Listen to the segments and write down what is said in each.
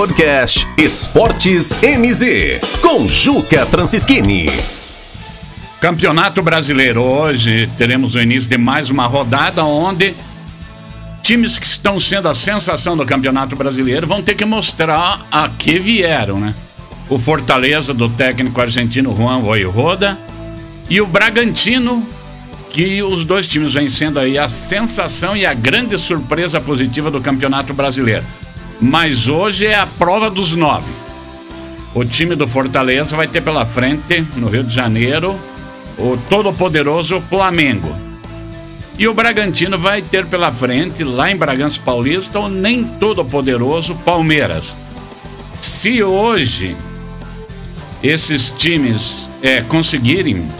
Podcast Esportes MZ, com Juca Francischini. Campeonato Brasileiro. Hoje teremos o início de mais uma rodada onde times que estão sendo a sensação do Campeonato Brasileiro vão ter que mostrar a que vieram, né? O Fortaleza do técnico argentino Juan Voivoda e o Bragantino, que os dois times vêm sendo aí a sensação e a grande surpresa positiva do Campeonato Brasileiro. Mas hoje é a prova dos nove. O time do Fortaleza vai ter pela frente, no Rio de Janeiro, o todo-poderoso Flamengo. E o Bragantino vai ter pela frente, lá em Bragança Paulista, o nem todo-poderoso Palmeiras. Se hoje esses times é, conseguirem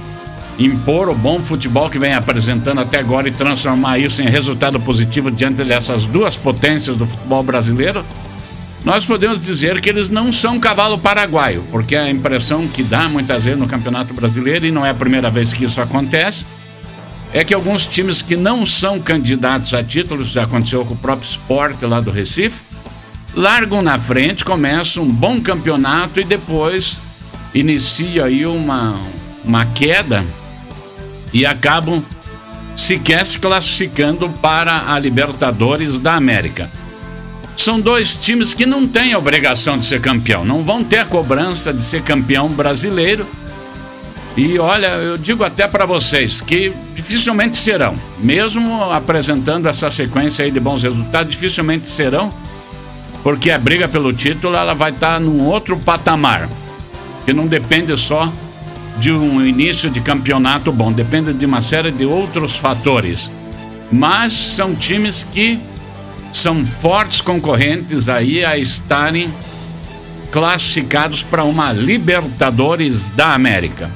impor o bom futebol que vem apresentando até agora e transformar isso em resultado positivo diante dessas duas potências do futebol brasileiro, nós podemos dizer que eles não são cavalo paraguaio, porque a impressão que dá muitas vezes no Campeonato Brasileiro, e não é a primeira vez que isso acontece, é que alguns times que não são candidatos a títulos, já aconteceu com o próprio esporte lá do Recife, largam na frente, começam um bom campeonato e depois inicia aí uma, uma queda e acabam sequer se classificando para a Libertadores da América. São dois times que não têm a obrigação de ser campeão, não vão ter a cobrança de ser campeão brasileiro. E olha, eu digo até para vocês que dificilmente serão, mesmo apresentando essa sequência aí de bons resultados, dificilmente serão, porque a briga pelo título ela vai estar tá num outro patamar, que não depende só de um início de campeonato bom, depende de uma série de outros fatores. Mas são times que são fortes concorrentes aí a estarem classificados para uma Libertadores da América.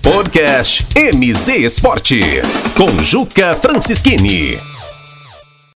Podcast MZ Esportes com Juca Francischini.